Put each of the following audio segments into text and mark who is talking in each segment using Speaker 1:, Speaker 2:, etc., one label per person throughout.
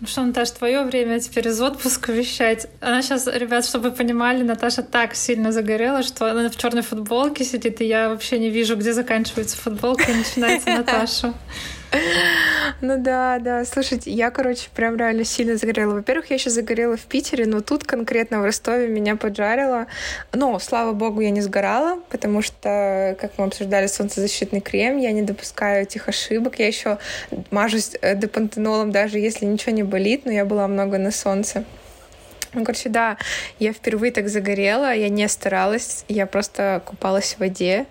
Speaker 1: Ну что, Наташа, твое время теперь из отпуска вещать. Она сейчас, ребят, чтобы вы понимали, Наташа так сильно загорела, что она в черной футболке сидит, и я вообще не вижу, где заканчивается футболка и начинается Наташа.
Speaker 2: Ну да, да. Слушайте, я, короче, прям реально сильно загорела. Во-первых, я еще загорела в Питере, но тут конкретно в Ростове меня поджарило. Но, слава богу, я не сгорала, потому что, как мы обсуждали, солнцезащитный крем, я не допускаю этих ошибок. Я еще мажусь э, депантенолом, даже если ничего не болит, но я была много на солнце. Ну, короче, да, я впервые так загорела, я не старалась, я просто купалась в воде,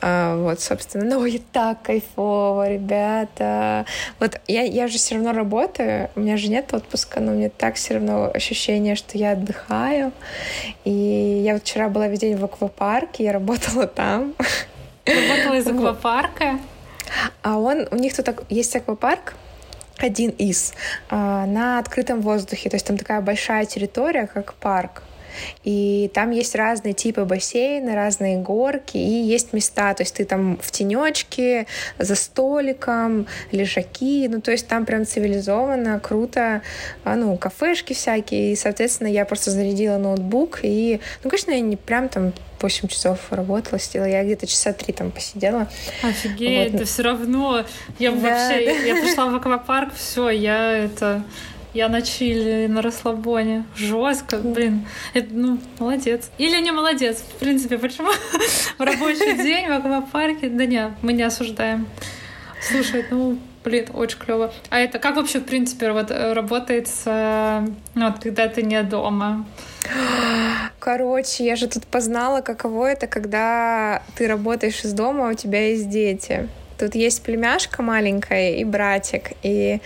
Speaker 2: а, вот, собственно, ну и так кайфово, ребята. Вот я, я же все равно работаю, у меня же нет отпуска, но мне так все равно ощущение, что я отдыхаю. И я вот вчера была весь день в аквапарке, я работала там.
Speaker 1: Работала из аквапарка?
Speaker 2: А он, у них тут есть аквапарк, один из, а, на открытом воздухе. То есть там такая большая территория, как парк. И там есть разные типы бассейна, разные горки, и есть места, то есть ты там в тенечке, за столиком, лежаки, ну то есть там прям цивилизованно, круто, а, ну, кафешки всякие, и, соответственно, я просто зарядила ноутбук, и, ну, конечно, я не прям там 8 часов работала, сидела, я где-то часа три там посидела.
Speaker 1: Офигеть, вот. да все равно. Я да, вообще, да. я пришла в аквапарк, все, я это я на чили, на расслабоне. Жестко, блин. Это, ну, молодец. Или не молодец. В принципе, почему в рабочий день в аквапарке? Да не, мы не осуждаем. Слушай, ну, блин, очень клево. А это как вообще, в принципе, вот, э, работает с, э, ну, вот, когда ты не дома?
Speaker 2: Короче, я же тут познала, каково это, когда ты работаешь из дома, а у тебя есть дети. Тут есть племяшка маленькая и братик, и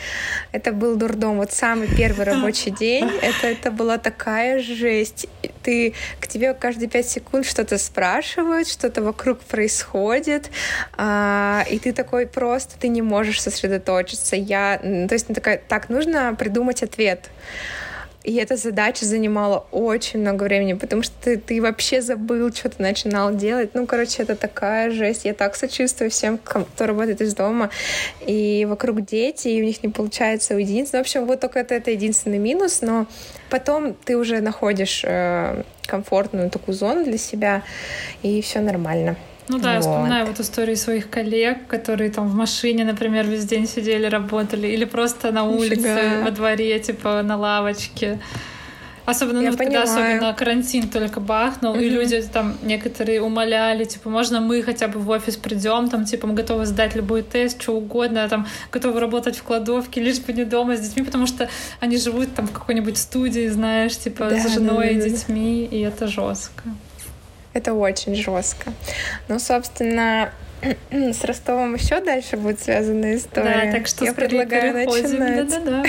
Speaker 2: это был дурдом. Вот самый первый рабочий день, это, это была такая жесть. Ты, к тебе каждые пять секунд что-то спрашивают, что-то вокруг происходит, а, и ты такой просто, ты не можешь сосредоточиться. Я, то есть, ну, такая, так, нужно придумать ответ. И эта задача занимала очень много времени, потому что ты, ты вообще забыл, что ты начинал делать. Ну, короче, это такая жесть. Я так сочувствую всем, кто работает из дома. И вокруг дети, и у них не получается уединиться. Ну, в общем, вот только это, это единственный минус, но потом ты уже находишь э, комфортную такую зону для себя, и все нормально.
Speaker 1: Ну да, вот. я вспоминаю вот истории своих коллег, которые там в машине, например, весь день сидели, работали, или просто на улице, Нифига. во дворе, типа на лавочке. Особенно, ну, когда особенно карантин только бахнул, uh-huh. и люди там некоторые умоляли, типа, можно мы хотя бы в офис придем, там, типа, мы готовы сдать любой тест, что угодно, там, готовы работать в кладовке, лишь бы не дома с детьми, потому что они живут там в какой-нибудь студии, знаешь, типа, да, с женой да, да, и детьми, и это жестко.
Speaker 2: Это очень жестко. Ну, собственно, с Ростовом еще дальше будет связана история.
Speaker 1: Да, так что
Speaker 2: я предлагаю переходим. начинать.
Speaker 1: Да-да-да.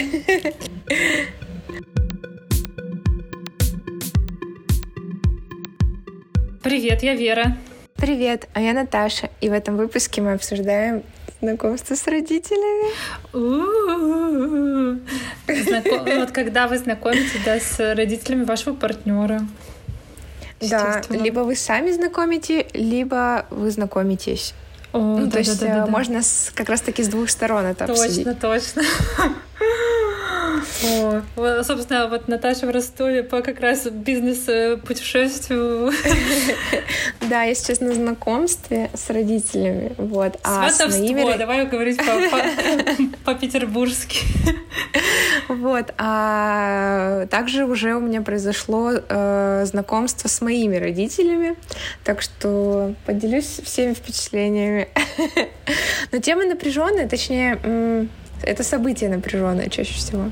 Speaker 1: Привет, я Вера.
Speaker 2: Привет, а я Наташа. И в этом выпуске мы обсуждаем знакомство с родителями.
Speaker 1: Вот когда вы знакомитесь с родителями вашего партнера.
Speaker 2: Да, либо вы сами знакомите, либо вы знакомитесь. О, ну, да, то есть да, да, да, можно с, как раз-таки с двух сторон это
Speaker 1: точно,
Speaker 2: обсудить.
Speaker 1: Точно, точно. О, собственно, вот Наташа в Ростове по как раз бизнес-путешествию.
Speaker 2: Да, я сейчас на знакомстве с родителями. Вот.
Speaker 1: А Сватовство, давай говорить по-петербургски.
Speaker 2: Вот. А также уже у меня произошло э, знакомство с моими родителями. Так что поделюсь всеми впечатлениями. Но тема напряженная, точнее, это событие напряженное чаще всего.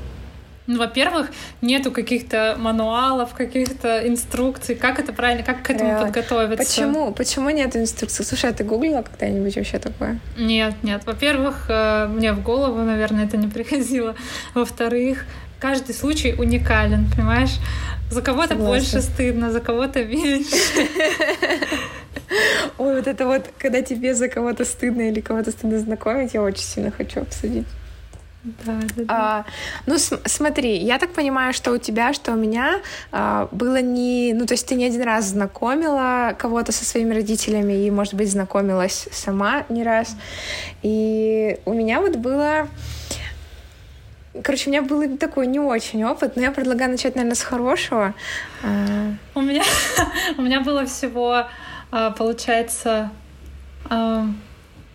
Speaker 1: Ну, во-первых, нету каких-то мануалов, каких-то инструкций, как это правильно, как к этому Реально. подготовиться.
Speaker 2: Почему? Почему нет инструкций? Слушай, а ты гуглила когда-нибудь вообще такое?
Speaker 1: Нет, нет. Во-первых, э, мне в голову, наверное, это не приходило. Во-вторых, каждый случай уникален, понимаешь? За кого-то больше стыдно, за кого-то меньше.
Speaker 2: Ой, вот это вот, когда тебе за кого-то стыдно или кого-то стыдно знакомить, я очень сильно хочу обсудить.
Speaker 1: Да, да, да.
Speaker 2: А, ну, смотри, я так понимаю, что у тебя, что у меня а, было не... Ну, то есть ты не один раз знакомила кого-то со своими родителями и, может быть, знакомилась сама не раз. И у меня вот было короче, у меня был такой не очень опыт, но я предлагаю начать, наверное, с хорошего.
Speaker 1: А. У меня, у меня было всего, а, получается, а,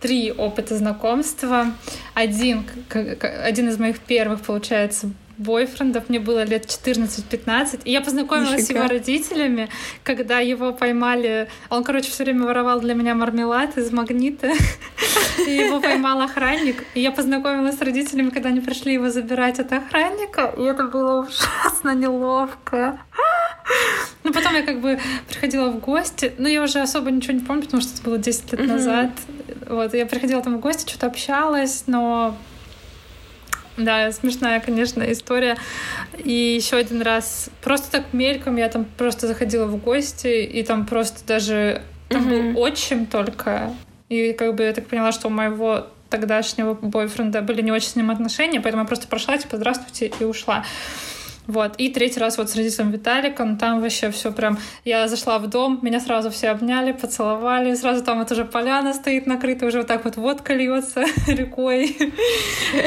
Speaker 1: три опыта знакомства. Один, один из моих первых, получается, бойфрендов, мне было лет 14-15, и я познакомилась Нифига. с его родителями, когда его поймали, он, короче, все время воровал для меня мармелад из магнита, и его поймал охранник, и я познакомилась с родителями, когда они пришли его забирать от охранника, и это было ужасно неловко. Ну, потом я как бы приходила в гости, но я уже особо ничего не помню, потому что это было 10 лет назад. Вот, я приходила там в гости, что-то общалась, но да, смешная, конечно, история. И еще один раз, просто так мельком, я там просто заходила в гости, и там просто даже там mm-hmm. был отчим только. И как бы я так поняла, что у моего тогдашнего бойфренда были не очень с ним отношения, поэтому я просто прошла, типа, здравствуйте, и ушла. Вот. И третий раз вот с родителем Виталиком, там вообще все прям... Я зашла в дом, меня сразу все обняли, поцеловали, сразу там вот уже поляна стоит накрыта, уже вот так вот водка льется рекой.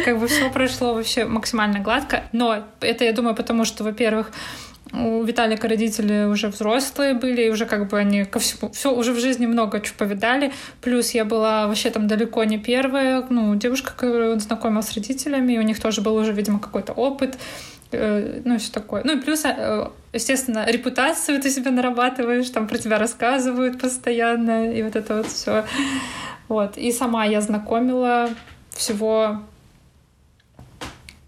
Speaker 1: Как бы все прошло вообще максимально гладко. Но это, я думаю, потому что, во-первых, у Виталика родители уже взрослые были, и уже как бы они ко всему, все уже в жизни много чего повидали. Плюс я была вообще там далеко не первая, ну, девушка, которую он знакомил с родителями, и у них тоже был уже, видимо, какой-то опыт. Э, ну, все такое. Ну, и плюс, э, естественно, репутацию ты себе нарабатываешь, там про тебя рассказывают постоянно, и вот это вот все. Вот. И сама я знакомила всего,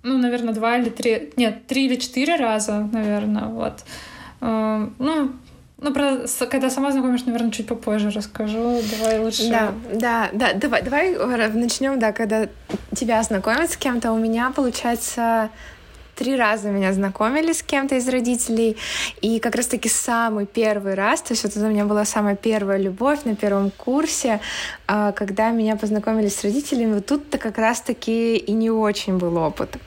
Speaker 1: ну, наверное, два или три, нет, три или четыре раза, наверное, вот. Э, ну, ну, про, когда сама знакомишь, наверное, чуть попозже расскажу. Давай лучше.
Speaker 2: Да, да, да. Давай, давай начнем, да, когда тебя знакомят с кем-то. У меня, получается, три раза меня знакомили с кем-то из родителей, и как раз-таки самый первый раз, то есть вот это у меня была самая первая любовь на первом курсе, а, когда меня познакомили с родителями, вот тут-то как раз-таки и не очень был опыт.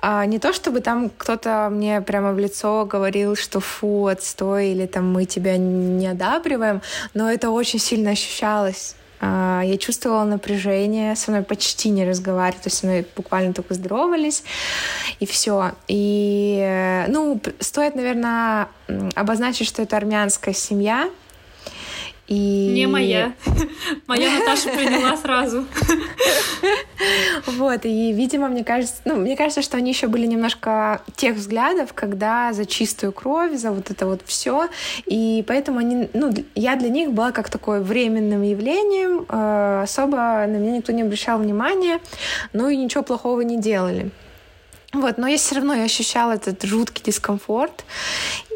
Speaker 2: А, не то чтобы там кто-то мне прямо в лицо говорил, что фу, отстой, или там мы тебя не одабриваем, но это очень сильно ощущалось я чувствовала напряжение, со мной почти не разговаривали, то есть со мной буквально только здоровались, и все. И, э, ну, стоит, наверное, обозначить, что это армянская семья,
Speaker 1: и... Не моя. Моя Наташа приняла сразу.
Speaker 2: Вот, и, видимо, мне кажется, ну, мне кажется, что они еще были немножко тех взглядов, когда за чистую кровь, за вот это вот все, и поэтому они, ну, я для них была как такое временным явлением, э, особо на меня никто не обращал внимания, ну и ничего плохого не делали. Вот, но я все равно я ощущала этот жуткий дискомфорт.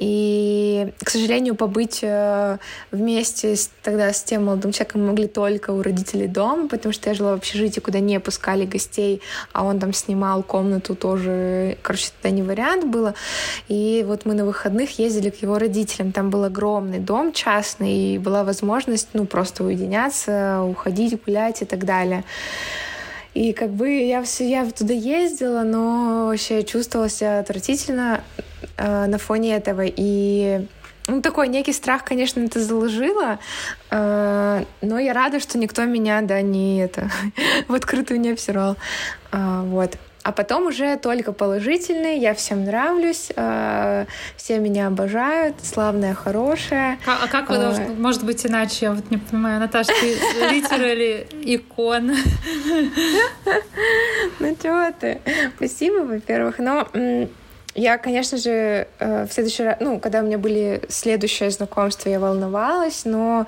Speaker 2: И, к сожалению, побыть э, вместе с, тогда с тем молодым человеком могли только у родителей дома, потому что я жила в общежитии, куда не пускали гостей, а он там снимал комнату тоже. Короче, это не вариант было. И вот мы на выходных ездили к его родителям. Там был огромный дом частный, и была возможность, ну, просто уединяться, уходить, гулять и так далее. И как бы я все, я туда ездила, но вообще чувствовала себя отвратительно э, на фоне этого. И ну, такой некий страх, конечно, это заложило, э, но я рада, что никто меня, да, не это, в открытую не обсирал. Э, вот. А потом уже только положительный, я всем нравлюсь, э, все меня обожают, славная, хорошая.
Speaker 1: А, а как вы, э, может быть иначе? Я вот не понимаю, Наташа, ты литерали икон.
Speaker 2: Ну чего ты? Спасибо, во-первых. Но я, конечно же, э, в следующий раз, ну, когда у меня были следующее знакомство, я волновалась, но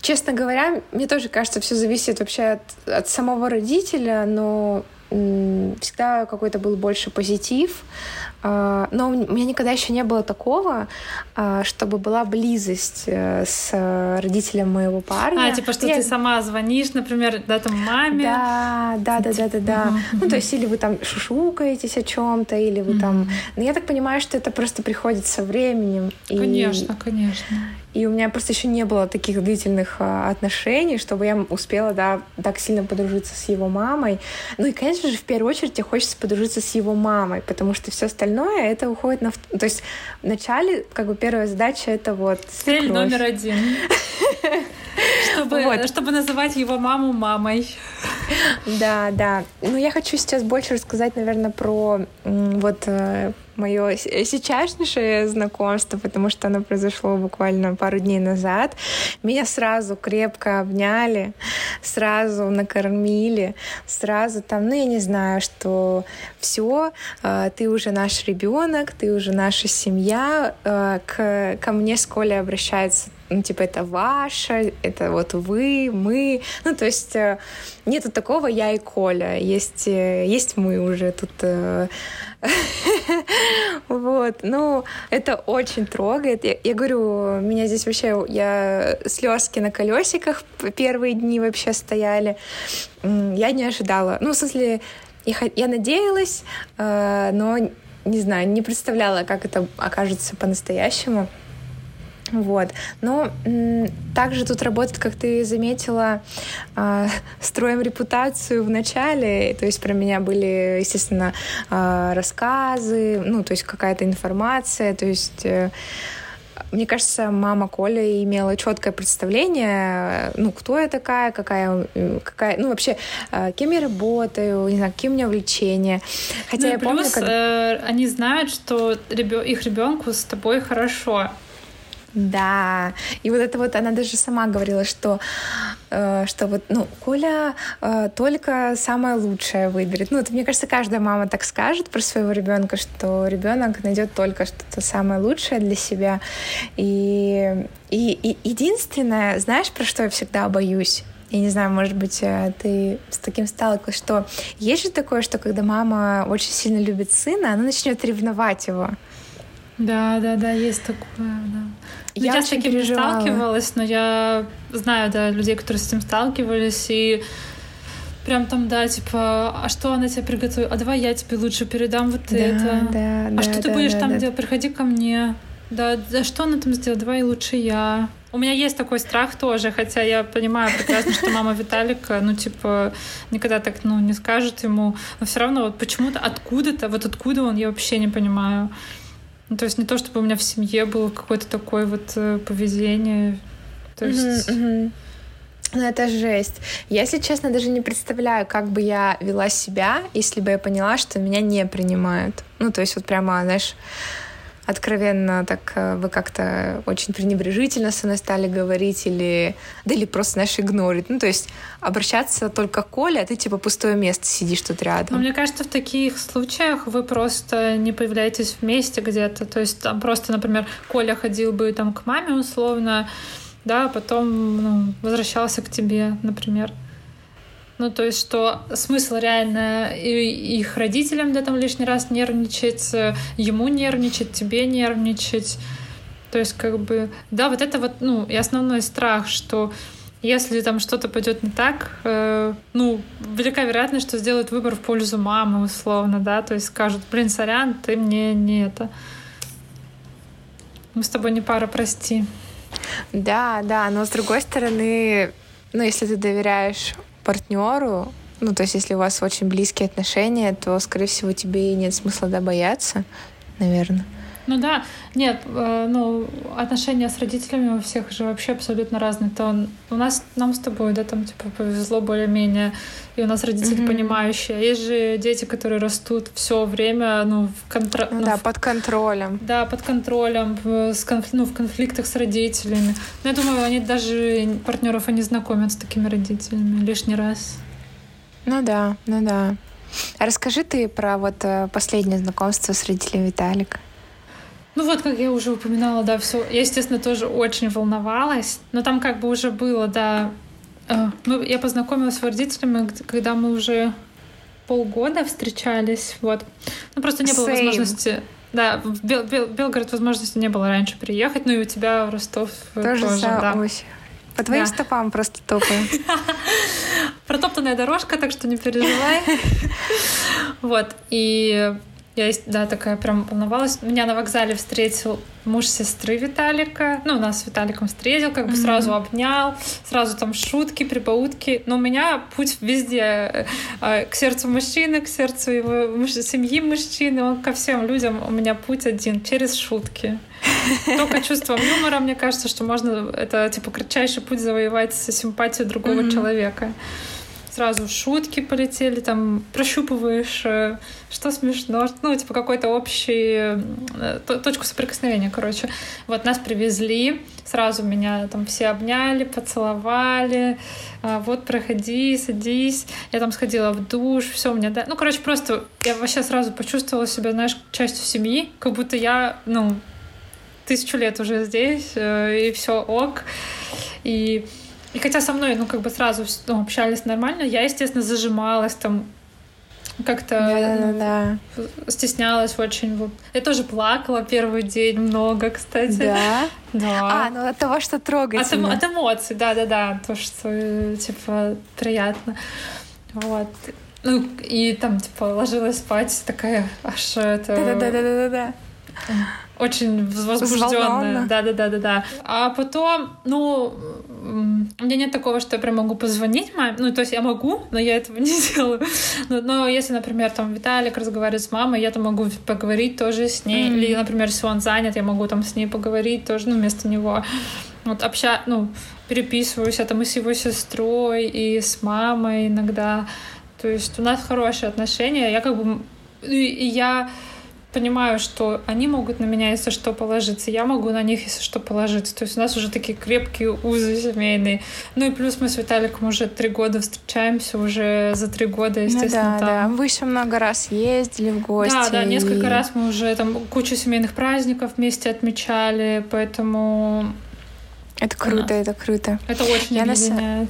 Speaker 2: честно говоря, мне тоже кажется, все зависит вообще от, от самого родителя, но всегда какой-то был больше позитив, но у меня никогда еще не было такого, а, чтобы была близость э, с родителем моего парня.
Speaker 1: А, типа, что я... ты сама звонишь, например, да, там маме.
Speaker 2: Да, да, да, да, да, да. Ну, то есть, или вы там шушукаетесь о чем-то, или вы там. Но я так понимаю, что это просто приходит со временем.
Speaker 1: Конечно, конечно.
Speaker 2: И у меня просто еще не было таких длительных а, отношений, чтобы я успела, да, так сильно подружиться с его мамой. Ну и, конечно же, в первую очередь тебе хочется подружиться с его мамой, потому что все остальное это уходит на... То есть вначале, как бы, первая задача — это вот...
Speaker 1: Цель номер один. Чтобы, вот. чтобы называть его маму мамой.
Speaker 2: Да, да. Ну, я хочу сейчас больше рассказать, наверное, про вот э, мое сейчасшнее знакомство, потому что оно произошло буквально пару дней назад. Меня сразу крепко обняли, сразу накормили, сразу там, ну я не знаю, что все, э, ты уже наш ребенок, ты уже наша семья. Э, к, ко мне с Колей обращается ну, типа, это ваше, это вот вы, мы. Ну, то есть э, нету такого я и Коля. Есть, э, есть мы уже тут. Э, вот, ну, это очень трогает. Я, говорю, меня здесь вообще, я слезки на колесиках первые дни вообще стояли. Я не ожидала. Ну, в смысле, я, я надеялась, но не знаю, не представляла, как это окажется по-настоящему. Вот. Но также тут работает, как ты заметила, э, строим репутацию в начале. То есть про меня были, естественно, э, рассказы, ну, то есть какая-то информация. То есть э, мне кажется, мама Коля имела четкое представление, ну, кто я такая, какая, какая, ну, вообще, кем я работаю, не знаю, какие у меня увлечения.
Speaker 1: Хотя ну, я плюс, помню, как... э, они знают, что ребё... их ребенку с тобой хорошо.
Speaker 2: Да, и вот это вот она даже сама говорила, что э, что вот, ну, Коля э, только самое лучшее выберет. Ну, это, мне кажется, каждая мама так скажет про своего ребенка, что ребенок найдет только что-то самое лучшее для себя. И, и, и единственное, знаешь, про что я всегда боюсь? Я не знаю, может быть, э, ты с таким сталкивалась, что есть же такое, что когда мама очень сильно любит сына, она начнет ревновать его.
Speaker 1: Да, да, да, есть такое, да. Ну, я, я с таким не сталкивалась, но я знаю, да, людей, которые с этим сталкивались, и прям там, да, типа, а что она тебе приготовила? А давай я тебе лучше передам вот да, это. Да, а да, что да, ты будешь да, там да. делать? Приходи ко мне. Да, да, что она там сделала? Давай лучше я. У меня есть такой страх тоже, хотя я понимаю прекрасно, что мама Виталика, ну, типа, никогда так, ну, не скажет ему, но все равно вот почему-то откуда-то, вот откуда он, я вообще не понимаю. Ну, то есть не то, чтобы у меня в семье было какое-то такое вот э, поведение. То есть... Mm-hmm,
Speaker 2: mm-hmm. Ну, это жесть. Я, если честно, даже не представляю, как бы я вела себя, если бы я поняла, что меня не принимают. Ну, то есть вот прямо, знаешь, откровенно так э, вы как-то очень пренебрежительно со мной стали говорить или да или просто, знаешь, игнорить. Ну, то есть обращаться только к Коле, а ты типа пустое место сидишь тут рядом.
Speaker 1: Но мне кажется, в таких случаях вы просто не появляетесь вместе где-то. То есть там просто, например, Коля ходил бы там к маме условно, да, а потом ну, возвращался к тебе, например. Ну, то есть, что смысл реально их родителям да, там лишний раз нервничать, ему нервничать, тебе нервничать. То есть, как бы, да, вот это вот, ну, и основной страх, что если там что-то пойдет не так, э, ну, велика вероятность, что сделают выбор в пользу мамы, условно, да, то есть скажут, блин, сорян, ты мне не это. Мы с тобой не пара, прости.
Speaker 2: Да, да, но с другой стороны, ну, если ты доверяешь партнеру, ну, то есть если у вас очень близкие отношения, то, скорее всего, тебе и нет смысла да, бояться, наверное.
Speaker 1: Ну да, нет, э, ну, отношения с родителями у всех же вообще абсолютно разные. То у нас, нам с тобой, да, там, типа, повезло более-менее, и у нас родители mm-hmm. понимающие. А есть же дети, которые растут все время, ну, в контр...
Speaker 2: ну, Да, в... под контролем.
Speaker 1: Да, под контролем, с конф... ну, в конфликтах с родителями. Но я думаю, они даже партнеров они знакомят с такими родителями лишний раз.
Speaker 2: Ну да, ну да. А расскажи ты про вот э, последнее знакомство с родителями Виталика.
Speaker 1: Ну вот, как я уже упоминала, да, все. Я, естественно, тоже очень волновалась, но там как бы уже было, да. Э, мы, я познакомилась с родителями, когда мы уже полгода встречались, вот. Ну просто не было Same. возможности. Да, в Бел, Бел, Белгород возможности не было раньше приехать, ну и у тебя в Ростов тоже. тоже да.
Speaker 2: По твоим да. стопам просто топаем.
Speaker 1: Протоптанная дорожка, так что не переживай. Вот. И Я, да, такая прям волновалась. Меня на вокзале встретил муж сестры Виталика. Ну, нас с Виталиком встретил, как бы mm-hmm. сразу обнял, сразу там шутки, прибаутки. Но у меня путь везде э, э, к сердцу мужчины, к сердцу его семьи мужчины. Он ко всем людям у меня путь один через шутки. Только чувством юмора, мне кажется, что можно это типа кратчайший путь завоевать симпатию другого mm-hmm. человека сразу шутки полетели, там прощупываешь, э, что смешно, ну, типа какой-то общий э, точку соприкосновения, короче. Вот нас привезли, сразу меня там все обняли, поцеловали, а, вот проходи, садись. Я там сходила в душ, все меня, да. Ну, короче, просто я вообще сразу почувствовала себя, знаешь, частью семьи, как будто я, ну, тысячу лет уже здесь, э, и все ок. И и хотя со мной, ну, как бы сразу ну, общались нормально, я, естественно, зажималась там, как-то да, ну, да, да. стеснялась очень. Я тоже плакала первый день много, кстати.
Speaker 2: Да?
Speaker 1: Да.
Speaker 2: А, ну от того, что трогательно.
Speaker 1: От, от эмоций, да-да-да. То, что, типа, приятно. Вот. Ну, и там, типа, ложилась спать, такая, аж это...
Speaker 2: Да-да-да-да-да-да.
Speaker 1: Очень возбужденная. Да, да, да, да, да. А потом, ну, у меня нет такого, что я прям могу позвонить маме. Ну, то есть я могу, но я этого не делаю. Но, но если, например, там Виталик разговаривает с мамой, я там могу поговорить тоже с ней. Mm-hmm. Или, например, если он занят, я могу там с ней поговорить тоже, ну, вместо него. Вот обща, ну, переписываюсь, а там и с его сестрой, и с мамой иногда. То есть у нас хорошие отношения. Я как бы... И я понимаю, что они могут на меня, если что, положиться, я могу на них, если что, положиться. То есть у нас уже такие крепкие узы семейные. Ну и плюс мы с Виталиком уже три года встречаемся, уже за три года, естественно,
Speaker 2: ну, да, там. да. Вы еще много раз ездили в гости.
Speaker 1: Да, да, несколько раз мы уже там кучу семейных праздников вместе отмечали, поэтому
Speaker 2: это круто, это круто.
Speaker 1: Это очень я
Speaker 2: на,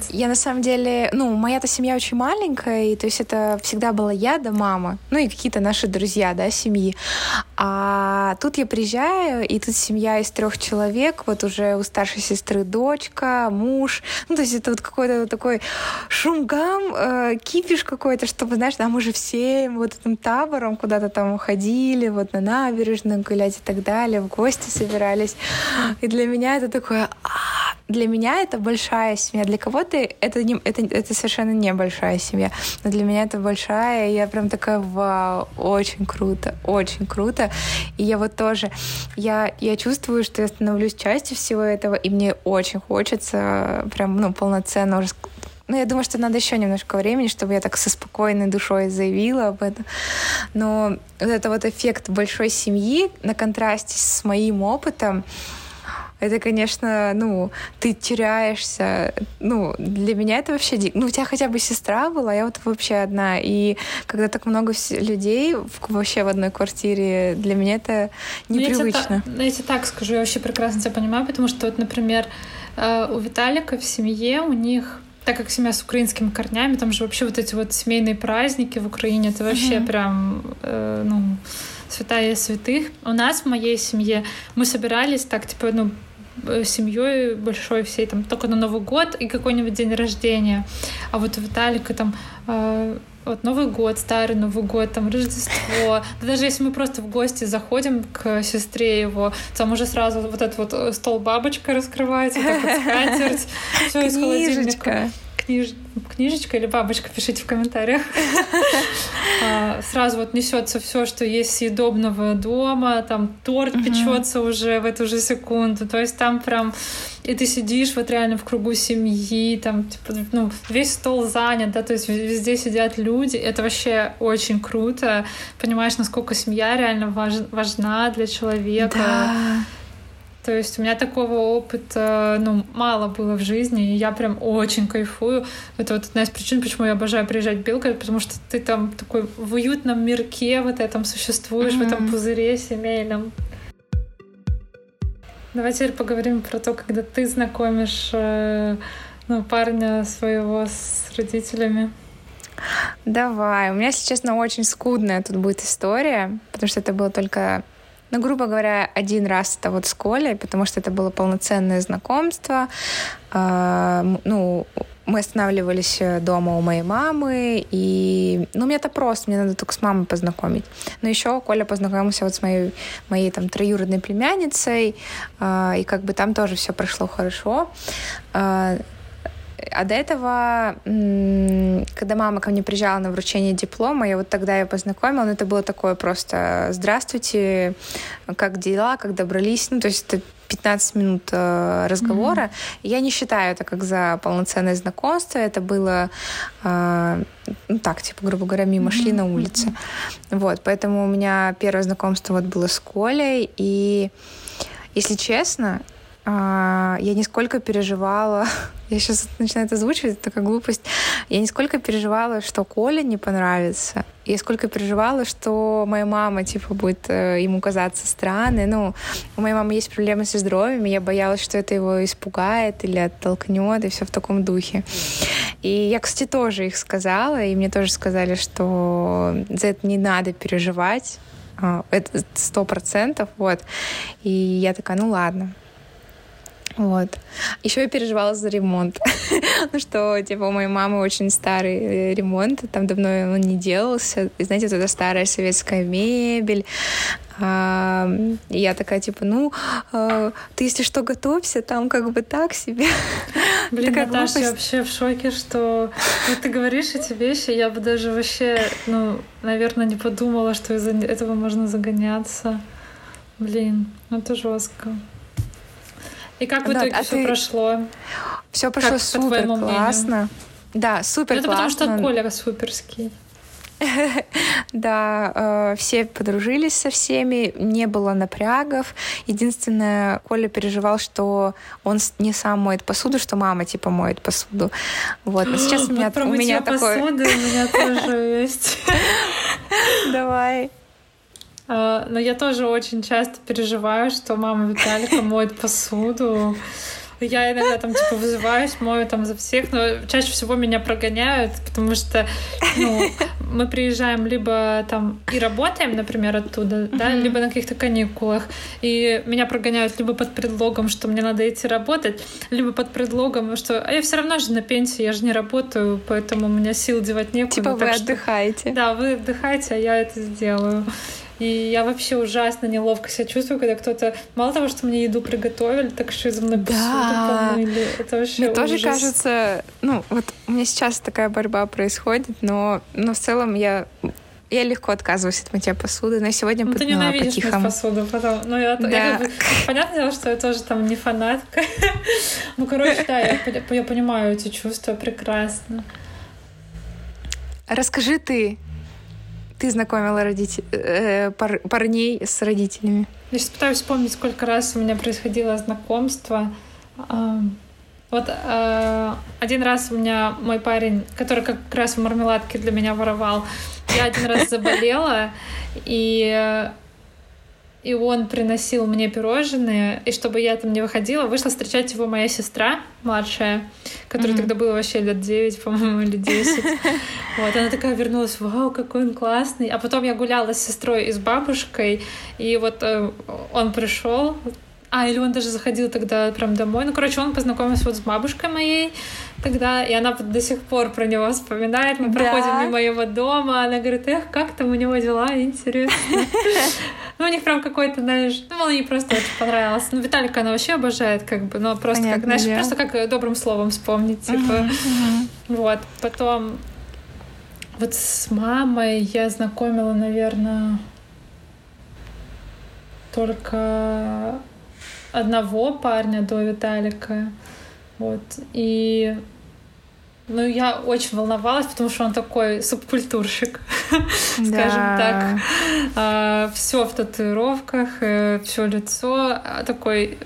Speaker 2: я на самом деле, ну, моя-то семья очень маленькая, и то есть это всегда была я да мама, ну и какие-то наши друзья, да, семьи. А тут я приезжаю, и тут семья из трех человек, вот уже у старшей сестры дочка, муж, ну то есть это вот какой-то вот такой шумгам, э, кипиш какой-то, чтобы, знаешь, там уже все вот этим табором куда-то там уходили, вот на набережную гулять и так далее, в гости собирались. И для меня это такое, для меня это большая семья, для кого-то это, не, это, это совершенно не большая семья, но для меня это большая, и я прям такая, вау, очень круто, очень круто. И я вот тоже, я, я чувствую, что я становлюсь частью всего этого, и мне очень хочется прям, ну, полноценно уже ну, я думаю, что надо еще немножко времени, чтобы я так со спокойной душой заявила об этом. Но вот это вот эффект большой семьи на контрасте с моим опытом, это, конечно, ну, ты теряешься. Ну, для меня это вообще... Ну, у тебя хотя бы сестра была, я вот вообще одна. И когда так много людей вообще в одной квартире, для меня это непривычно.
Speaker 1: Ну, я, тебе, я тебе так скажу, я вообще прекрасно тебя понимаю, потому что вот, например, э, у Виталика в семье у них так как семья с украинскими корнями, там же вообще вот эти вот семейные праздники в Украине, это вообще uh-huh. прям, э, ну, святая святых. У нас в моей семье мы собирались так, типа, ну, семьей большой всей, там только на Новый год и какой-нибудь день рождения. А вот у Виталика там э, вот Новый год, старый Новый год, там Рождество. Да даже если мы просто в гости заходим к сестре его, там уже сразу вот этот вот э, стол бабочка раскрывается, так вот скатерть, все из холодильника книж... книжечка или бабочка, пишите в комментариях. А, сразу вот несется все, что есть съедобного дома, там торт печется уже в эту же секунду. То есть там прям и ты сидишь вот реально в кругу семьи, там, типа, ну, весь стол занят, да, то есть везде сидят люди. Это вообще очень круто. Понимаешь, насколько семья реально важ... важна для человека.
Speaker 2: Да.
Speaker 1: То есть у меня такого опыта, ну, мало было в жизни, и я прям очень кайфую. Это вот одна из причин, почему я обожаю приезжать в Белгород, потому что ты там такой в уютном мирке вот этом существуешь, mm-hmm. в этом пузыре семейном. Давай теперь поговорим про то, когда ты знакомишь э, ну, парня своего с родителями.
Speaker 2: Давай. У меня, если честно, очень скудная тут будет история, потому что это было только ну, грубо говоря, один раз это вот с Колей, потому что это было полноценное знакомство. А, ну, мы останавливались э, дома у моей мамы, и, ну, мне это просто, мне надо только с мамой познакомить. Но еще Коля познакомился вот с моей, моей там троюродной племянницей, э, и как бы там тоже все прошло хорошо. А до этого, когда мама ко мне приезжала на вручение диплома, я вот тогда ее познакомила, но это было такое просто «Здравствуйте, как дела, как добрались?» Ну, то есть это 15 минут э, разговора. Mm-hmm. Я не считаю это как за полноценное знакомство. Это было, э, ну так, типа, грубо говоря, мимо mm-hmm. шли на улице. Mm-hmm. Вот, поэтому у меня первое знакомство вот было с Колей. И, если честно, я нисколько переживала, я сейчас начинаю это озвучивать, это такая глупость, я нисколько переживала, что Коля не понравится, я сколько переживала, что моя мама, типа, будет э, ему казаться странной. Ну, у моей мамы есть проблемы со здоровьем, я боялась, что это его испугает или оттолкнет, и все в таком духе. И я, кстати, тоже их сказала, и мне тоже сказали, что за это не надо переживать, а, это сто процентов, вот. И я такая, ну ладно, вот. Еще я переживала за ремонт. ну что, типа, у моей мамы очень старый э, ремонт, там давно он не делался. И, знаете, вот эта старая советская мебель. А, и я такая, типа, ну, а, ты, если что, готовься, там как бы так себе.
Speaker 1: Блин, Такая Наташа, я вообще в шоке, что вот ты говоришь эти вещи, я бы даже вообще, ну, наверное, не подумала, что из-за этого можно загоняться. Блин, это жестко. И как в итоге да, а все ты... прошло?
Speaker 2: Все прошло как, супер классно. Мнению? Да, супер
Speaker 1: Это
Speaker 2: классно.
Speaker 1: потому что Коля суперский.
Speaker 2: Да, э, все подружились со всеми, не было напрягов. Единственное, Коля переживал, что он не сам моет посуду, что мама типа моет посуду. Вот, но сейчас у меня,
Speaker 1: у меня посуды у меня тоже есть.
Speaker 2: Давай.
Speaker 1: А, но я тоже очень часто переживаю, что мама Виталика моет посуду. Я иногда там типа вызываюсь, мою там за всех, но чаще всего меня прогоняют, потому что ну, мы приезжаем либо там и работаем, например, оттуда, uh-huh. да, либо на каких-то каникулах, и меня прогоняют либо под предлогом, что мне надо идти работать, либо под предлогом, что а я все равно же на пенсии, я же не работаю, поэтому у меня сил девать некуда.
Speaker 2: Типа вы отдыхаете.
Speaker 1: Что, да, вы отдыхаете, а я это сделаю. И я вообще ужасно неловко себя чувствую, когда кто-то мало того, что мне еду приготовили, так еще и за мной посуду да. помыли. Это вообще
Speaker 2: Мне
Speaker 1: ужас.
Speaker 2: тоже кажется, ну вот у меня сейчас такая борьба происходит, но, но в целом я я легко отказываюсь от мытья посуды, но сегодня ну,
Speaker 1: ты ненавидишь по-тихому. посуду потом. Ну, я, да. я как бы, понятное дело, что я тоже там не фанатка. ну, короче, да, я, я понимаю эти чувства прекрасно.
Speaker 2: Расскажи ты, ты знакомила родителей, э, пар, парней с родителями?
Speaker 1: Я сейчас пытаюсь вспомнить, сколько раз у меня происходило знакомство. Вот э, один раз у меня мой парень, который как раз в мармеладке для меня воровал, я один раз заболела, и и он приносил мне пирожные, и чтобы я там не выходила, вышла встречать его моя сестра младшая, которой mm-hmm. тогда было вообще лет 9, по-моему, или 10. Вот, она такая вернулась, вау, какой он классный. А потом я гуляла с сестрой и с бабушкой, и вот э, он пришел, а, или он даже заходил тогда прям домой. Ну, короче, он познакомился вот с бабушкой моей тогда, и она до сих пор про него вспоминает. Мы да. проходим мимо его дома, она говорит, эх, как там у него дела, интересно. Ну, у них прям какой-то, знаешь, ну, ей просто очень понравилось. Ну, Виталика она вообще обожает, как бы, но просто как, знаешь, просто как добрым словом вспомнить, типа. Вот, потом вот с мамой я знакомила, наверное, только одного парня до Виталика. Вот. И ну, я очень волновалась, потому что он такой субкультурщик, скажем так. А, все в татуировках, э, все лицо, а, такой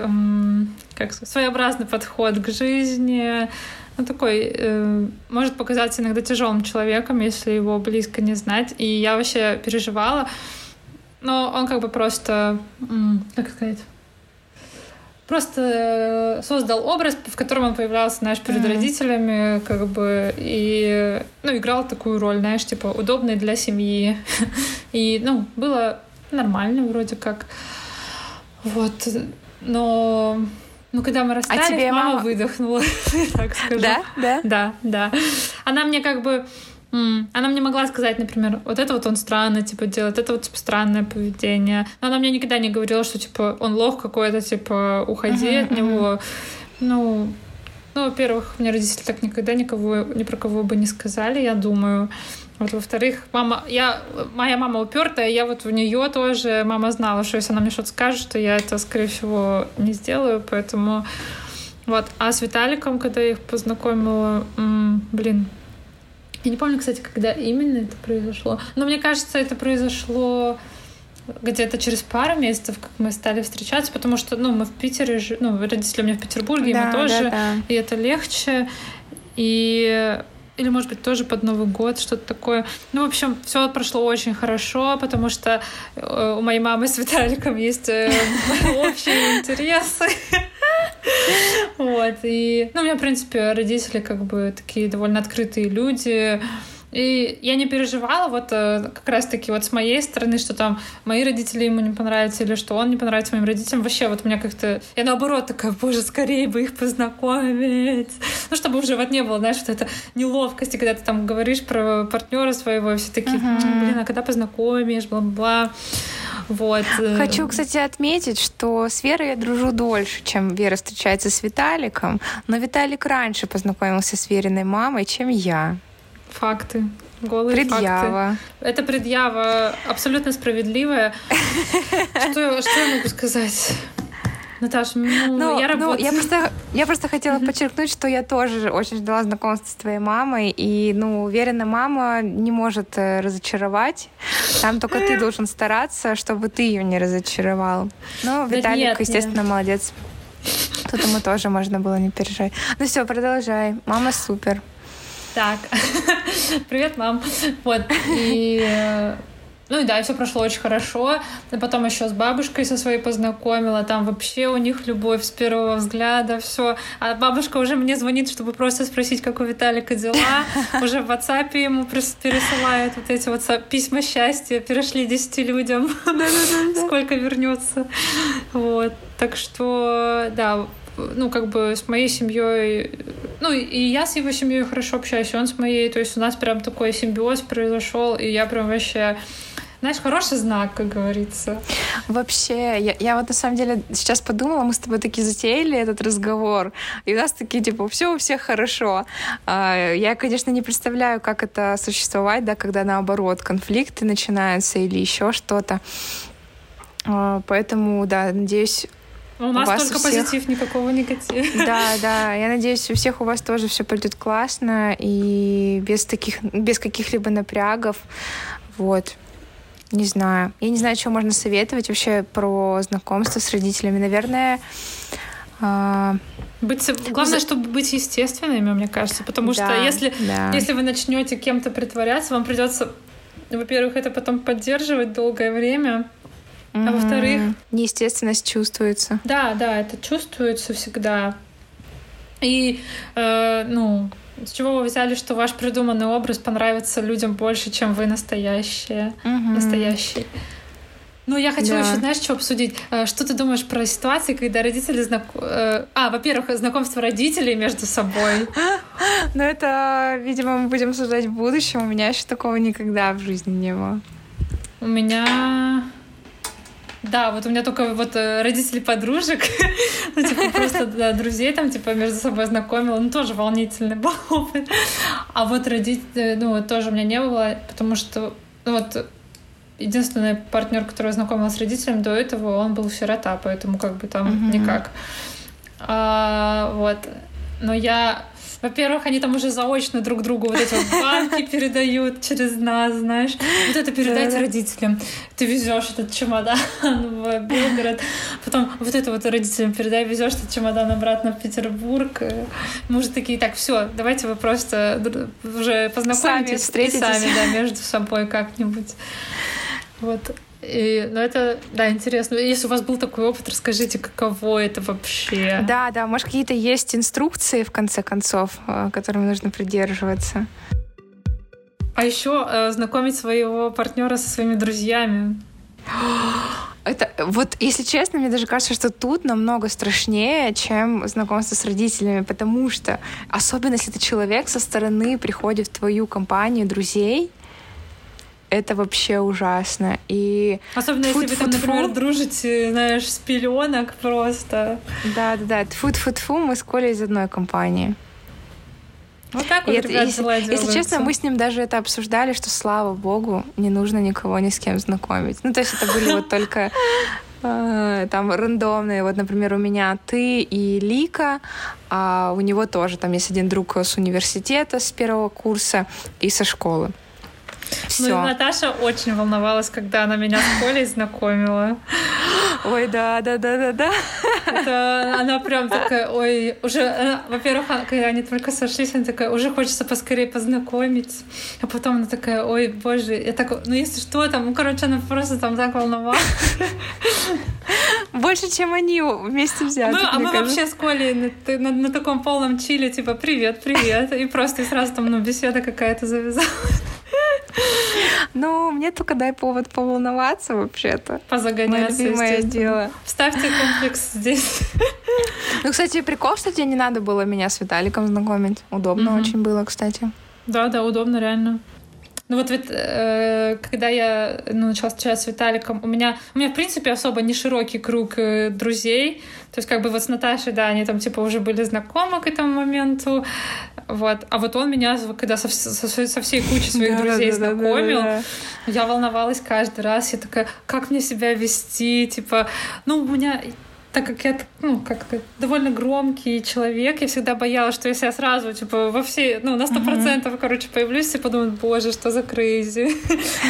Speaker 1: как своеобразный подход к жизни. Он такой э, может показаться иногда тяжелым человеком, если его близко не знать. И я вообще переживала. Но он как бы просто, как сказать, просто э, создал образ, в котором он появлялся, знаешь, перед mm-hmm. родителями, как бы, и, ну, играл такую роль, знаешь, типа, удобный для семьи. и, ну, было нормально вроде как. Вот. Но Ну, когда мы расстались, а тебе мама, мама выдохнула, так скажу.
Speaker 2: Да? Да?
Speaker 1: Да, да. Она мне как бы... Она мне могла сказать, например, вот это вот он странно, типа, делает, это вот, типа, странное поведение. Но она мне никогда не говорила, что, типа, он лох какой-то, типа, уходи uh-huh, от него. Ну, ну, во-первых, меня родители так никогда никого, ни про кого бы не сказали, я думаю. Вот, во-вторых, мама, я, моя мама упертая, я вот в нее тоже, мама знала, что если она мне что-то скажет, что я это, скорее всего, не сделаю, поэтому вот. А с Виталиком, когда я их познакомила, м- блин, я не помню, кстати, когда именно это произошло, но мне кажется, это произошло где-то через пару месяцев, как мы стали встречаться, потому что, ну, мы в Питере, ну, родители у меня в Петербурге, да, мы тоже, да, да. и это легче, и или, может быть, тоже под Новый год, что-то такое. Ну, в общем, все прошло очень хорошо, потому что э, у моей мамы с Виталиком есть э, общие интересы. Вот, и, ну, у меня, в принципе, родители как бы такие довольно открытые люди, и я не переживала вот э, как раз-таки вот с моей стороны, что там мои родители ему не понравятся или что он не понравится моим родителям. Вообще вот у меня как-то... Я наоборот такая, боже, скорее бы их познакомить. Ну, чтобы уже вот не было, знаешь, вот это неловкости, когда ты там говоришь про партнера своего, и все такие, uh-huh. блин, а когда познакомишь, бла-бла. Вот.
Speaker 2: Э. Хочу, кстати, отметить, что с Верой я дружу дольше, чем Вера встречается с Виталиком. Но Виталик раньше познакомился с Вериной мамой, чем я.
Speaker 1: Факты. Голые
Speaker 2: предъява.
Speaker 1: факты. Это предъява абсолютно справедливая. Что, что я могу сказать? Наташа, ну, ну я работаю...
Speaker 2: Ну, я просто, я просто хотела подчеркнуть, что я тоже очень ждала знакомства с твоей мамой, и, ну, уверена, мама не может э, разочаровать. Там только ты должен стараться, чтобы ты ее не разочаровал. Ну, да Виталик, нет, естественно, нет. молодец. Тут ему тоже можно было не переживать. Ну все, продолжай. Мама супер.
Speaker 1: Так, привет, мам. Вот, и э, ну и да, все прошло очень хорошо. И потом еще с бабушкой со своей познакомила. Там вообще у них любовь с первого взгляда, все. А бабушка уже мне звонит, чтобы просто спросить, как у Виталика дела. Уже в WhatsApp ему пересылают вот эти вот письма счастья. Перешли 10 людям. Сколько вернется. Вот. Так что, да, ну, как бы с моей семьей, ну, и я с его семьей хорошо общаюсь, и он с моей, то есть у нас прям такой симбиоз произошел, и я прям вообще знаешь, хороший знак, как говорится.
Speaker 2: Вообще, я, я вот на самом деле сейчас подумала, мы с тобой таки затеяли этот разговор, и у нас такие, типа, все у всех хорошо. А, я, конечно, не представляю, как это существовать, да, когда наоборот конфликты начинаются или еще что-то. А, поэтому, да, надеюсь,
Speaker 1: у нас у вас только всех... позитив, никакого негатива.
Speaker 2: Да, да. Я надеюсь, у всех у вас тоже все пойдет классно и без таких, без каких-либо напрягов. Вот. Не знаю. Я не знаю, что можно советовать вообще про знакомство с родителями. Наверное,
Speaker 1: а... Быть, главное, чтобы быть естественными, мне кажется, потому да, что если, да. если вы начнете кем-то притворяться, вам придется, во-первых, это потом поддерживать долгое время, а во-вторых...
Speaker 2: Неестественность чувствуется.
Speaker 1: Да, да, это чувствуется всегда. И, э, ну, с чего вы взяли, что ваш придуманный образ понравится людям больше, чем вы настоящие, mm настоящий? Ну, я хочу да. еще, знаешь, что обсудить? Э, что ты думаешь про ситуации, когда родители знак... Э, а, во-первых, знакомство родителей между собой.
Speaker 2: Ну, это, видимо, мы будем обсуждать в будущем. У меня еще такого никогда в жизни не было.
Speaker 1: У меня... Да, вот у меня только вот э, родители подружек, ну, типа, просто да, друзей там, типа, между собой знакомила, ну, тоже волнительный был опыт. А вот родители, ну, тоже у меня не было, потому что, ну, вот, единственный партнер, который я знакомила с родителями до этого, он был сирота, поэтому как бы там mm-hmm. никак. А, вот. Но я во-первых, они там уже заочно друг другу вот эти вот банки передают через нас, знаешь. Вот это передать родителям. Ты везешь этот чемодан в Белгород, потом вот это вот родителям передай, везешь этот чемодан обратно в Петербург. Мы уже такие, так, все, давайте вы просто уже познакомитесь сами, сами, да, между собой как-нибудь. Вот. И, ну, это, да, интересно. Если у вас был такой опыт, расскажите, каково это вообще?
Speaker 2: Да, да, может, какие-то есть инструкции, в конце концов, э, которым нужно придерживаться.
Speaker 1: А еще э, знакомить своего партнера со своими друзьями.
Speaker 2: Это Вот, если честно, мне даже кажется, что тут намного страшнее, чем знакомство с родителями, потому что, особенно если ты человек со стороны приходит в твою компанию друзей, это вообще ужасно. И
Speaker 1: Особенно если вы там, например, дружите, знаешь, с пеленок просто.
Speaker 2: Да, да, да. Тфу-тфу-тфу, мы с Колей из одной компании.
Speaker 1: Вот так вот, и это, если,
Speaker 2: если честно, мы с ним даже это обсуждали, что слава богу, не нужно никого ни с кем знакомить. Ну, то есть это были вот только э, там рандомные. Вот, например, у меня ты и Лика, а у него тоже там есть один друг с университета с первого курса и со школы.
Speaker 1: Все. Ну, Наташа очень волновалась, когда она меня с Колей знакомила.
Speaker 2: Ой, да, да, да, да, да.
Speaker 1: Это она прям такая, ой, уже, во-первых, когда они только сошлись, она такая, уже хочется поскорее познакомить. А потом она такая, ой, боже, я так, ну если что, там, ну, короче, она просто там так волновалась.
Speaker 2: Больше, чем они вместе взяты.
Speaker 1: Ну, а мы кажется. вообще с Колей на, на, на таком полном чиле, типа, привет, привет. И просто и сразу там, ну, беседа какая-то завязалась.
Speaker 2: Ну, мне только дай повод поволноваться вообще-то.
Speaker 1: Позагоняться.
Speaker 2: Мое любимое дело.
Speaker 1: Вставьте комплекс здесь.
Speaker 2: Ну, кстати, прикол, что тебе не надо было меня с Виталиком знакомить. Удобно угу. очень было, кстати.
Speaker 1: Да, да, удобно, реально. Ну вот, ведь, э, когда я ну, начала встречаться с Виталиком, у меня, у меня, в принципе, особо не широкий круг э, друзей. То есть, как бы вот с Наташей, да, они там, типа, уже были знакомы к этому моменту. Вот. А вот он меня, когда со, со, со всей кучей своих друзей знакомил, я волновалась каждый раз. Я такая, как мне себя вести? Типа, ну, у меня так как я ну, как довольно громкий человек, я всегда боялась, что если я сразу, типа, во все, ну, на сто процентов, uh-huh. короче, появлюсь, и подумают, боже, что за крейзи,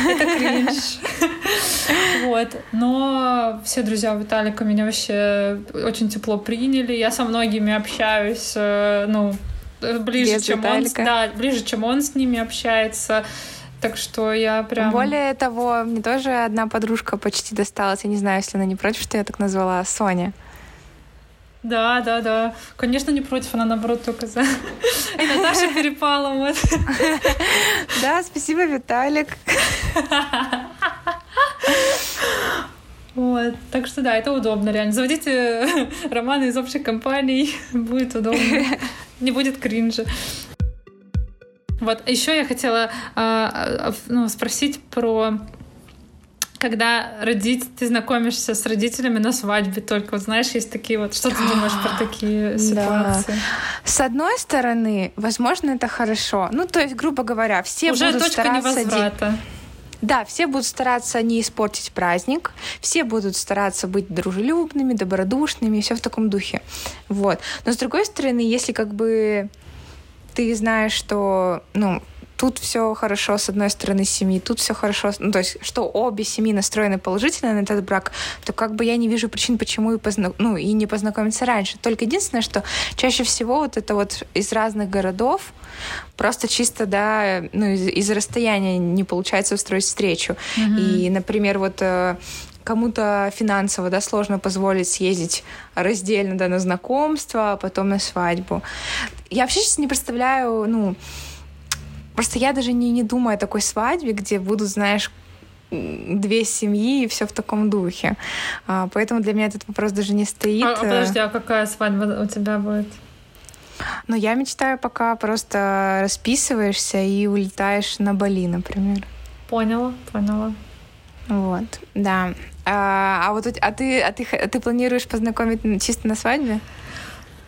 Speaker 1: это кринж. Вот. Но все друзья Виталика меня вообще очень тепло приняли, я со многими общаюсь, э, ну, ближе, чем он, да, ближе, чем он с ними общается. Так что я прям...
Speaker 2: Более того, мне тоже одна подружка почти досталась. Я не знаю, если она не против, что я так назвала Соня.
Speaker 1: Да, да, да. Конечно, не против, она наоборот только за. И Наташа перепала. Вот.
Speaker 2: Да, спасибо, Виталик.
Speaker 1: Вот. Так что да, это удобно, реально. Заводите романы из общих компаний, будет удобно. Не будет кринжа. Вот, еще я хотела э, ну, спросить про когда родить, ты знакомишься с родителями на свадьбе только. Вот знаешь, есть такие вот... Что ты думаешь про такие ситуации? Да.
Speaker 2: С одной стороны, возможно, это хорошо. Ну, то есть, грубо говоря, все Уже будут точка стараться...
Speaker 1: невозврата.
Speaker 2: Да, все будут стараться не испортить праздник, все будут стараться быть дружелюбными, добродушными, все в таком духе. Вот. Но с другой стороны, если как бы ты знаешь, что, ну, тут все хорошо с одной стороны семьи, тут все хорошо, ну, то есть, что обе семьи настроены положительно на этот брак, то как бы я не вижу причин, почему и, позна... ну, и не познакомиться раньше. Только единственное, что чаще всего вот это вот из разных городов, просто чисто, да, ну, из- из расстояния не получается устроить встречу. Mm-hmm. И, например, вот э, кому-то финансово да, сложно позволить съездить раздельно да, на знакомство, а потом на свадьбу. Я вообще сейчас не представляю, ну, просто я даже не, не думаю о такой свадьбе, где будут, знаешь, две семьи и все в таком духе. А, поэтому для меня этот вопрос даже не стоит. А,
Speaker 1: а подожди, а какая свадьба у тебя будет?
Speaker 2: Ну, я мечтаю, пока просто расписываешься и улетаешь на Бали, например.
Speaker 1: Поняла, поняла.
Speaker 2: Вот, да. А, а вот а ты, а ты, а ты планируешь познакомить чисто на свадьбе?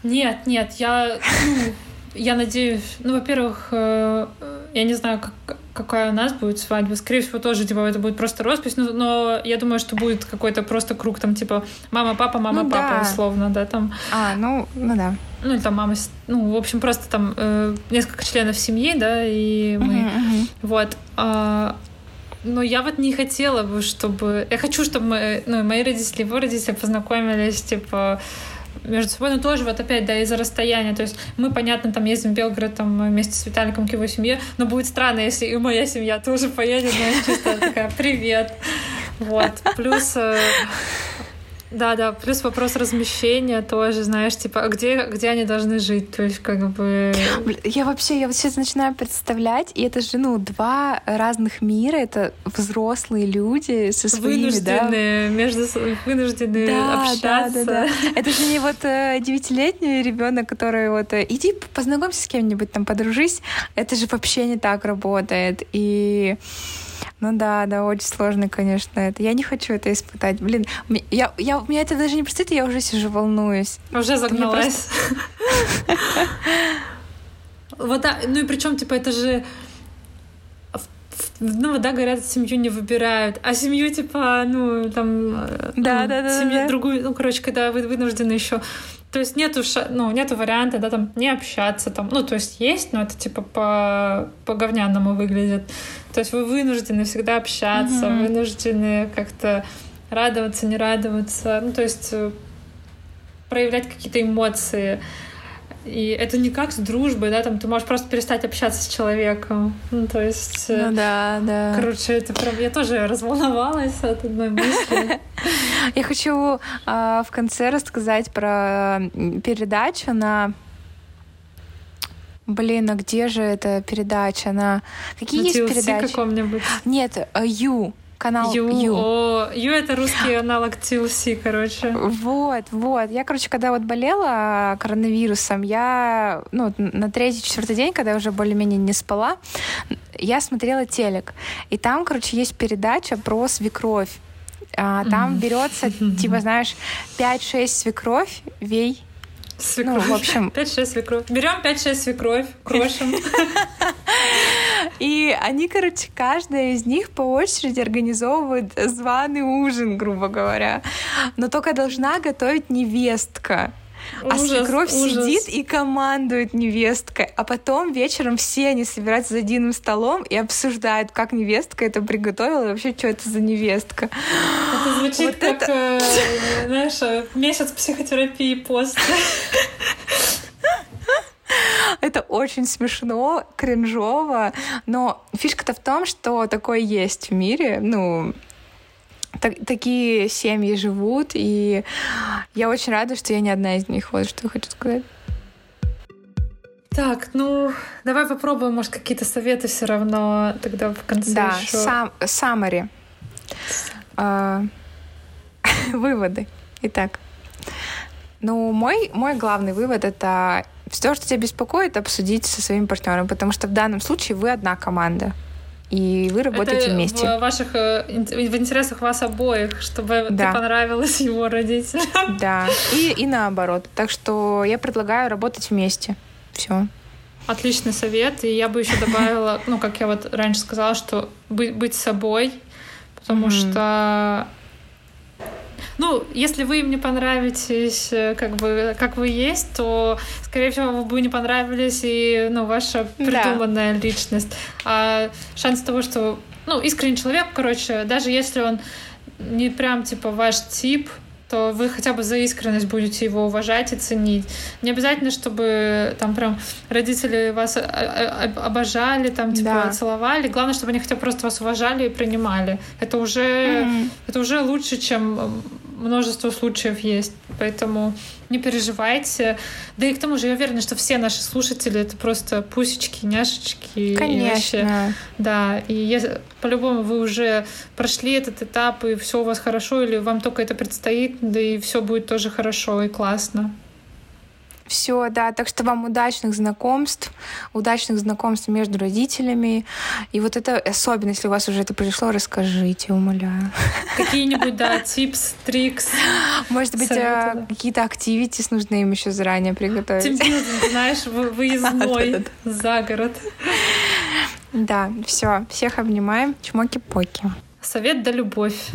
Speaker 1: Нет, нет, я, ну, я надеюсь, ну, во-первых, э, я не знаю, как, какая у нас будет свадьба. Скорее всего, тоже, типа, это будет просто роспись, но, но я думаю, что будет какой-то просто круг, там, типа, мама, папа, мама, ну, папа, да. условно, да, там.
Speaker 2: А, ну, ну да.
Speaker 1: Ну, или там мама, ну, в общем, просто там э, несколько членов семьи, да, и мы. Uh-huh, uh-huh. Вот. А, но я вот не хотела бы, чтобы... Я хочу, чтобы мы, ну, мои родители, его родители познакомились, типа, между собой, но тоже вот опять, да, из-за расстояния. То есть мы, понятно, там ездим в Белгород там вместе с Виталиком к его семье, но будет странно, если и моя семья тоже поедет, знаешь, чисто такая «Привет!» Вот. Плюс... Да, да, плюс вопрос размещения тоже, знаешь, типа, а где, где они должны жить, то есть как бы...
Speaker 2: Я вообще, я вот сейчас начинаю представлять, и это же, ну, два разных мира, это взрослые люди со своими,
Speaker 1: вынужденные, да? между вынуждены да, общаться. Да, да, да.
Speaker 2: Это же не вот э, девятилетний ребенок, который вот э, иди познакомься с кем-нибудь там, подружись, это же вообще не так работает, и ну да, да, очень сложно, конечно, это. Я не хочу это испытать. Блин, я, я, у меня это даже не представляет, я уже сижу, волнуюсь.
Speaker 1: Уже загналась. Вот, да, ну и причем, типа, это же ну, да, говорят, семью не выбирают, а семью, типа, ну, там,
Speaker 2: да, ну, да, да,
Speaker 1: семью
Speaker 2: да.
Speaker 1: другую, ну, короче, когда вы вынуждены еще то есть нету, ну, нету варианта, да, там, не общаться, там, ну, то есть есть, но это, типа, по, по говняному выглядит. То есть вы вынуждены всегда общаться, mm-hmm. вынуждены как-то радоваться, не радоваться, ну, то есть э, проявлять какие-то эмоции. И это не как с дружбой, да, там ты можешь просто перестать общаться с человеком. Ну, то есть...
Speaker 2: Э, ну да, да.
Speaker 1: Короче, это прям... Я тоже разволновалась от одной мысли.
Speaker 2: Я хочу а, в конце рассказать про передачу на Блин, а где же эта передача? На какие на есть TLC передачи?
Speaker 1: каком-нибудь?
Speaker 2: Нет, Ю канал
Speaker 1: Ю. Ю. О, Ю это русский аналог TLC, короче.
Speaker 2: Вот, вот. Я, короче, когда вот болела коронавирусом, я, ну, на третий, четвертый день, когда я уже более-менее не спала, я смотрела телек. И там, короче, есть передача про свекровь. А, там mm. берется, типа, знаешь, 5-6 свекровь, вей,
Speaker 1: Свекровь.
Speaker 2: Ну, в общем...
Speaker 1: 5-6 свекровь. Берем 5-6 свекровь, крошим.
Speaker 2: И они, короче, каждая из них по очереди организовывает званый ужин, грубо говоря. Но только должна готовить невестка. А ужас, свекровь ужас. сидит и командует невесткой, а потом вечером все они собираются за единым столом и обсуждают, как невестка это приготовила и вообще, что это за невестка.
Speaker 1: Это звучит вот как, это... Э, знаешь, месяц психотерапии после.
Speaker 2: Это очень смешно, кринжово, но фишка-то в том, что такое есть в мире, ну, так, такие семьи живут, и я очень рада, что я не одна из них. Вот что я хочу сказать.
Speaker 1: Так, ну, давай попробуем, может, какие-то советы все равно тогда в конце
Speaker 2: Да,
Speaker 1: еще.
Speaker 2: сам, summary. А, выводы. Итак, ну, мой, мой главный вывод — это все, что тебя беспокоит, обсудить со своим партнером, потому что в данном случае вы одна команда и вы работаете
Speaker 1: это
Speaker 2: вместе.
Speaker 1: В ваших э, в интересах вас обоих, чтобы да. ты понравилась его родителям.
Speaker 2: Да. И, и наоборот. Так что я предлагаю работать вместе. Все.
Speaker 1: Отличный совет. И я бы еще добавила, ну, как я вот раньше сказала, что быть, быть собой, потому mm-hmm. что ну, если вы им не понравитесь, э, как бы, как вы есть, то, скорее всего, вы бы не понравились и, ну, ваша придуманная да. личность. А шанс того, что, ну, искренний человек, короче, даже если он не прям, типа, ваш тип, то вы хотя бы за искренность будете его уважать и ценить. Не обязательно, чтобы там прям родители вас э, э, обожали, там типа да. целовали. Главное, чтобы они хотя бы просто вас уважали и принимали. Это уже mm-hmm. это уже лучше, чем множество случаев есть. Поэтому не переживайте. Да и к тому же я уверена, что все наши слушатели это просто пусечки, няшечки.
Speaker 2: Конечно. И вообще,
Speaker 1: да. И если, по-любому вы уже прошли этот этап, и все у вас хорошо, или вам только это предстоит, да и все будет тоже хорошо и классно.
Speaker 2: Все, да. Так что вам удачных знакомств, удачных знакомств между родителями. И вот это особенно, если у вас уже это произошло, расскажите, умоляю.
Speaker 1: Какие-нибудь, да, типс, трикс.
Speaker 2: Может быть, а, какие-то активитис нужно им еще заранее приготовить.
Speaker 1: Тимбилдинг, знаешь, выездной за город.
Speaker 2: Да, все. Всех обнимаем. Чмоки-поки.
Speaker 1: Совет да любовь.